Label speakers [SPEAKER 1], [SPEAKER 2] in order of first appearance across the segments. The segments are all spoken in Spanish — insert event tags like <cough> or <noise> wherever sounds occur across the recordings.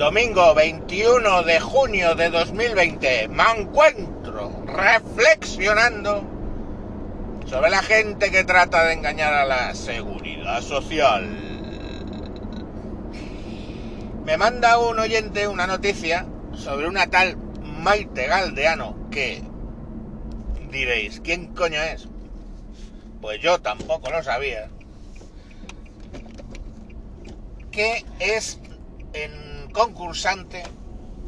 [SPEAKER 1] Domingo 21 de junio de 2020 me encuentro reflexionando sobre la gente que trata de engañar a la seguridad social. Me manda un oyente una noticia sobre una tal Maite Galdeano que diréis, ¿quién coño es? Pues yo tampoco lo sabía. Que es en concursante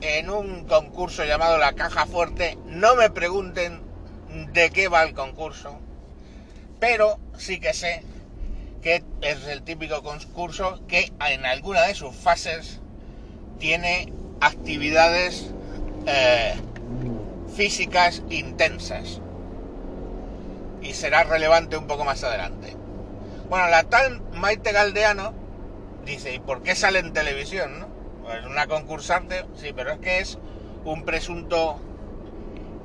[SPEAKER 1] en un concurso llamado La Caja Fuerte. No me pregunten de qué va el concurso, pero sí que sé que es el típico concurso que en alguna de sus fases tiene actividades eh, físicas intensas y será relevante un poco más adelante. Bueno, la tal Maite Galdeano dice, ¿y por qué sale en televisión? No? Pues una concursante, sí, pero es que es un presunto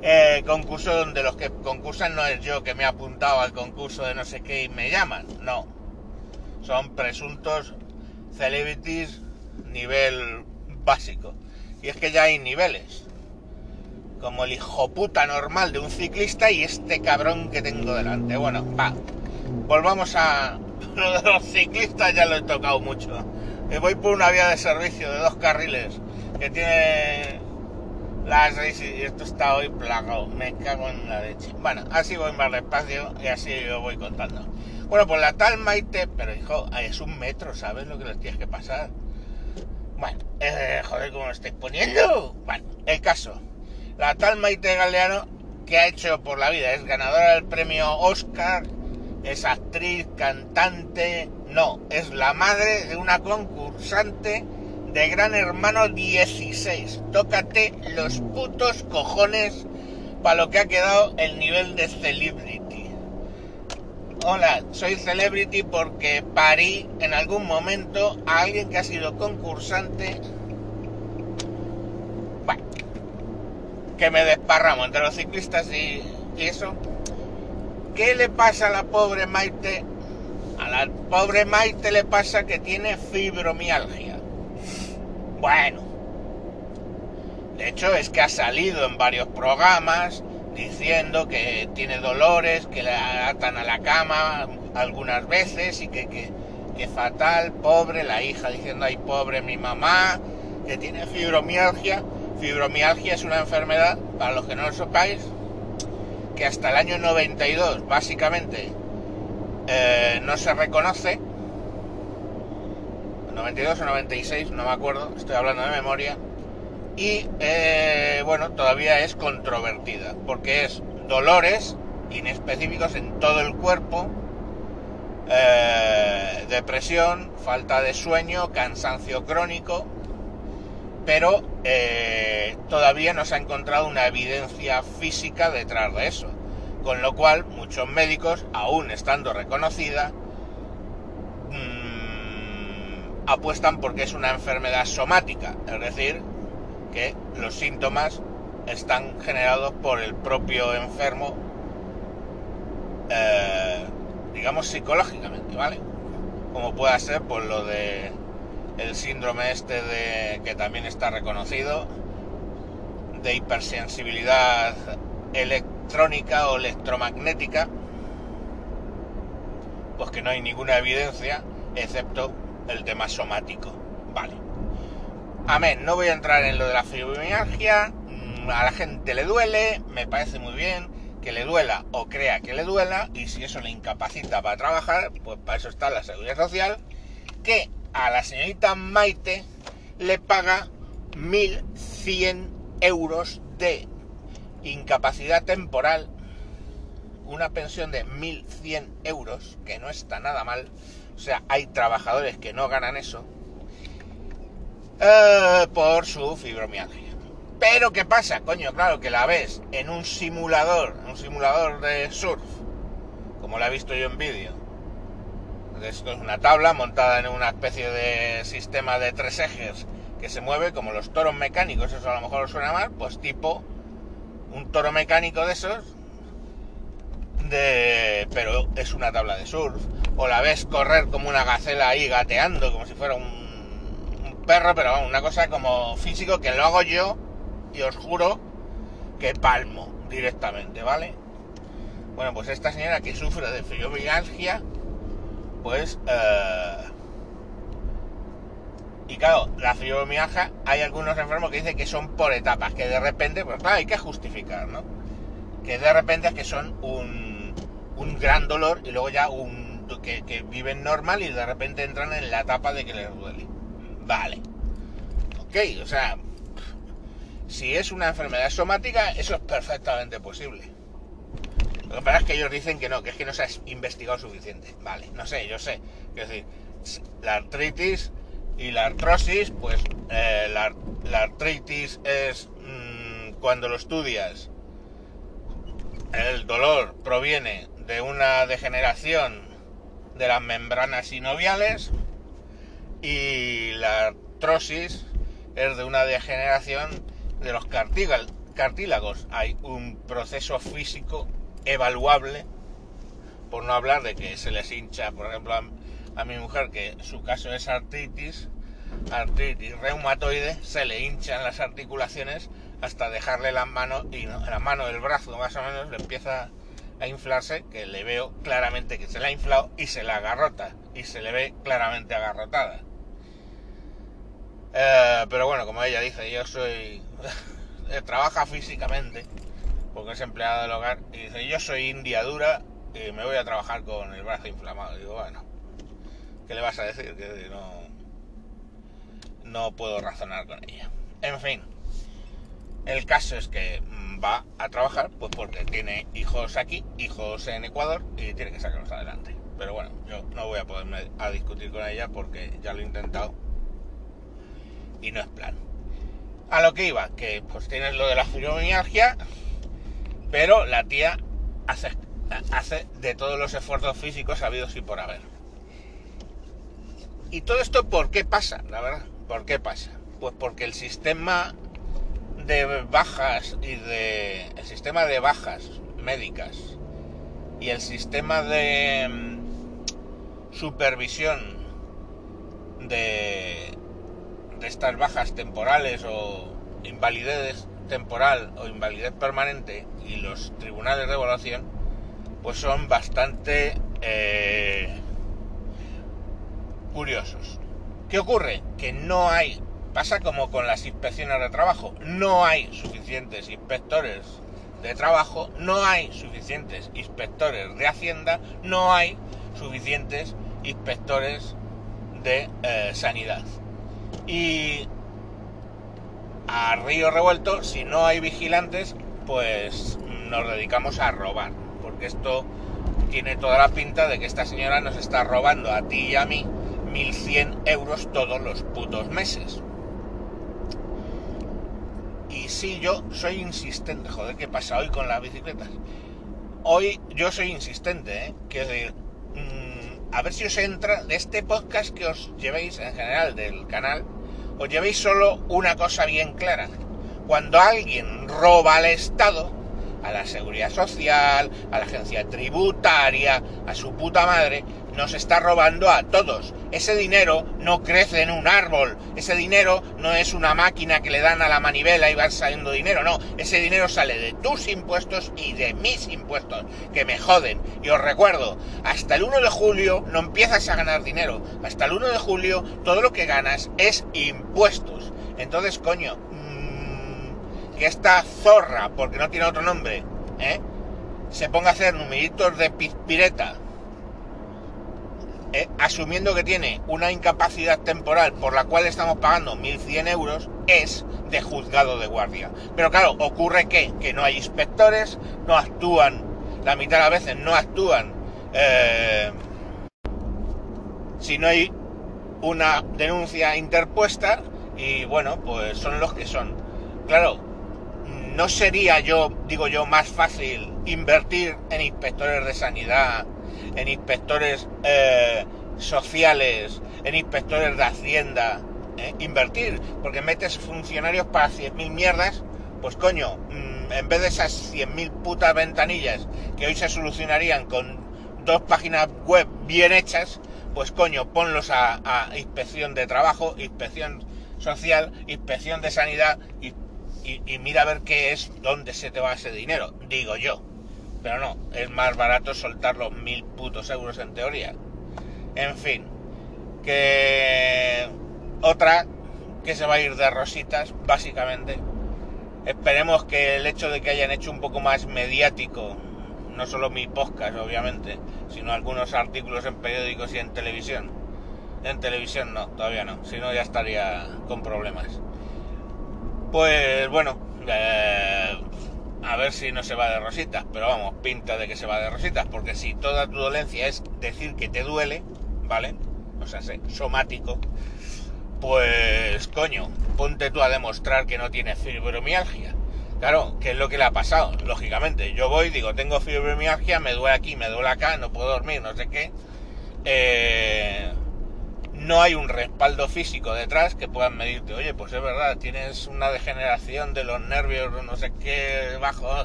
[SPEAKER 1] eh, concurso donde los que concursan no es yo que me he apuntado al concurso de no sé qué y me llaman, no. Son presuntos celebrities nivel básico. Y es que ya hay niveles. Como el hijo puta normal de un ciclista y este cabrón que tengo delante. Bueno, va. Volvamos a... Lo de los ciclistas ya lo he tocado mucho. Voy por una vía de servicio de dos carriles que tiene las y esto está hoy plagado. Me cago en la leche. Bueno, así voy más despacio y así yo voy contando. Bueno, pues la tal Maite, pero hijo, es un metro, ¿sabes lo que les tienes que pasar? Bueno, eh, joder, ¿cómo lo estáis poniendo? Bueno, el caso. La tal Maite Galeano, que ha hecho por la vida, es ganadora del premio Oscar, es actriz, cantante, no, es la madre de una concursante de Gran Hermano 16. Tócate los putos cojones para lo que ha quedado el nivel de celebrity. Hola, soy celebrity porque parí en algún momento a alguien que ha sido concursante. Que me desparramo entre los ciclistas y, y eso. ¿Qué le pasa a la pobre Maite? A la pobre Maite le pasa que tiene fibromialgia. Bueno, de hecho es que ha salido en varios programas diciendo que tiene dolores, que le atan a la cama algunas veces y que, que, que fatal, pobre, la hija diciendo, ay pobre mi mamá, que tiene fibromialgia. Fibromialgia es una enfermedad, para los que no lo sepáis, que hasta el año 92 básicamente eh, no se reconoce 92 o 96, no me acuerdo, estoy hablando de memoria. Y eh, bueno, todavía es controvertida, porque es dolores inespecíficos en todo el cuerpo, eh, depresión, falta de sueño, cansancio crónico, pero eh, todavía no se ha encontrado una evidencia física detrás de eso. Con lo cual, muchos médicos, aún estando reconocida, apuestan porque es una enfermedad somática, es decir, que los síntomas están generados por el propio enfermo, eh, digamos psicológicamente, ¿vale? Como pueda ser por lo de el síndrome este de que también está reconocido de hipersensibilidad electrónica o electromagnética, pues que no hay ninguna evidencia excepto el tema somático. Vale. Amén, no voy a entrar en lo de la fibromialgia, mm, a la gente le duele, me parece muy bien que le duela o crea que le duela, y si eso le incapacita para trabajar, pues para eso está la seguridad social, que a la señorita Maite le paga 1.100 euros de incapacidad temporal, una pensión de 1.100 euros, que no está nada mal, o sea, hay trabajadores que no ganan eso eh, por su fibromialgia. Pero ¿qué pasa? Coño, claro que la ves en un simulador, un simulador de surf, como la he visto yo en vídeo. Esto es una tabla montada en una especie de sistema de tres ejes que se mueve como los toros mecánicos, eso a lo mejor os suena mal, pues tipo un toro mecánico de esos, de, pero es una tabla de surf o la ves correr como una gacela ahí gateando, como si fuera un, perro, pero vamos, una cosa como físico que lo hago yo y os juro que palmo directamente, ¿vale? Bueno, pues esta señora que sufre de fibromialgia, pues... Eh, y claro, la fibromialgia, hay algunos enfermos que dicen que son por etapas, que de repente, pues claro, hay que justificar, ¿no? Que de repente es que son un, un gran dolor y luego ya un... Que, que viven normal y de repente entran en la etapa de que les duele. Vale. Ok, o sea, si es una enfermedad somática, eso es perfectamente posible. Lo que pasa es que ellos dicen que no, que es que no se ha investigado suficiente. Vale, no sé, yo sé. Quiero decir, la artritis y la artrosis, pues eh, la, artritis es mmm, cuando lo estudias, el dolor proviene de una degeneración de las membranas sinoviales y la artrosis es de una degeneración de los cartílagos. Hay un proceso físico evaluable, por no hablar de que se les hincha, por ejemplo, a, mi mujer, que su caso es artritis, artritis reumatoide, se le hinchan las articulaciones hasta dejarle la mano y la mano del brazo más o menos le empieza a inflarse, que le veo claramente que se le ha inflado y se la agarrota y se le ve claramente agarrotada. Eh, pero bueno, como ella dice, yo soy <laughs> trabaja físicamente porque es empleado del hogar, y dice, yo soy india dura y me voy a trabajar con el brazo inflamado. digo, bueno, ¿qué le vas a decir? Que no, no puedo razonar con ella. En fin, el caso es que va a trabajar, pues porque tiene hijos aquí, hijos en Ecuador, y tiene que sacarlos adelante. Pero bueno, yo no voy a poderme a discutir con ella porque ya lo he intentado y no es plan. A lo que iba, que pues tienes lo de la fibromialgia, pero la tía hace, de todos los esfuerzos físicos habidos y por haber. ¿Y todo esto por qué pasa? La verdad, ¿por qué pasa? Pues porque el sistema de bajas y de. el sistema de bajas médicas y el sistema de mm, supervisión de, de estas bajas temporales o invalidez temporal o invalidez permanente y los tribunales de evaluación pues son bastante eh, curiosos. ¿Qué ocurre? Que no hay, pasa como con las inspecciones de trabajo, no hay suficientes inspectores de trabajo, no hay suficientes inspectores de hacienda, no hay suficientes inspectores de eh, sanidad. Y a río revuelto, si no hay vigilantes, pues nos dedicamos a robar. Porque esto tiene toda la pinta de que esta señora nos está robando a ti y a mí 1100 euros todos los putos meses. Y si yo soy insistente, joder, ¿qué pasa hoy con las bicicletas? Hoy yo soy insistente, ¿eh? Quiero decir, mm, a ver si os entra de este podcast que os llevéis en general del canal, os llevéis solo una cosa bien clara. Cuando alguien roba al Estado, a la seguridad social, a la agencia tributaria, a su puta madre, nos está robando a todos. Ese dinero no crece en un árbol, ese dinero no es una máquina que le dan a la manivela y va saliendo dinero, no, ese dinero sale de tus impuestos y de mis impuestos, que me joden. Y os recuerdo, hasta el 1 de julio no empiezas a ganar dinero, hasta el 1 de julio todo lo que ganas es impuestos. Entonces, coño, que esta zorra, porque no tiene otro nombre, ¿eh? se ponga a hacer numeritos de pireta, ¿eh? asumiendo que tiene una incapacidad temporal por la cual estamos pagando 1.100 euros, es de juzgado de guardia. Pero claro, ocurre que, que no hay inspectores, no actúan, la mitad de las veces no actúan eh, si no hay una denuncia interpuesta y bueno, pues son los que son. Claro, ¿no sería yo, digo yo, más fácil invertir en inspectores de sanidad, en inspectores eh, sociales, en inspectores de hacienda? Eh? Invertir, porque metes funcionarios para 100.000 mierdas, pues coño, mm, en vez de esas 100.000 putas ventanillas que hoy se solucionarían con dos páginas web bien hechas, pues coño, ponlos a, inspección de trabajo, inspección social, inspección de sanidad y, y- y mira a ver qué es, dónde se te va ese dinero, digo yo. Pero no, es más barato soltar los mil putos euros en teoría. En fin, que otra que se va a ir de rositas, básicamente. Esperemos que el hecho de que hayan hecho un poco más mediático, no solo mi podcast, obviamente, sino algunos artículos en periódicos y en televisión. En televisión no, todavía no, si no ya estaría con problemas. Pues bueno, eh, a ver si no se va de rositas, pero vamos, pinta de que se va de rositas, porque si toda tu dolencia es decir que te duele, ¿vale? O sea, somático, pues coño, ponte tú a demostrar que no tienes fibromialgia. Claro, ¿qué es lo que le ha pasado? Lógicamente, yo voy, digo, tengo fibromialgia, me duele aquí, me duele acá, no puedo dormir, no sé qué. Eh, no hay un respaldo físico detrás que puedan medirte, oye, pues es verdad, tienes una degeneración de los nervios, no sé qué, bajo,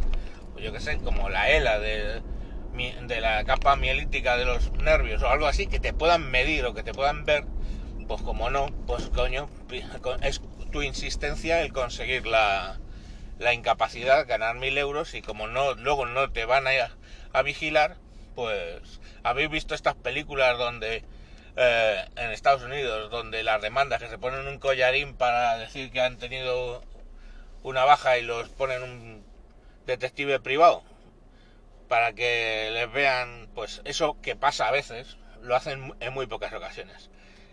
[SPEAKER 1] yo qué sé, como la ELA de, de la capa mielítica de los nervios o algo así, que te puedan medir o que te puedan ver, pues como no, pues coño, es tu insistencia el conseguir la, la incapacidad, ganar mil euros y como no, luego no te van a, a vigilar, pues habéis visto estas películas donde eh, en Estados Unidos, donde las demandas que se ponen un collarín para decir que han tenido una baja y los ponen un detective privado para que les vean, pues eso que pasa a veces, lo hacen en muy pocas ocasiones.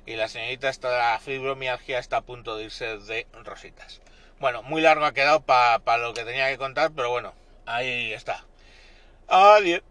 [SPEAKER 1] Y la señorita está, la fibromialgia está a punto de irse de rositas. Bueno, muy largo ha quedado para lo que tenía que contar, pero bueno, ahí está. Adiós.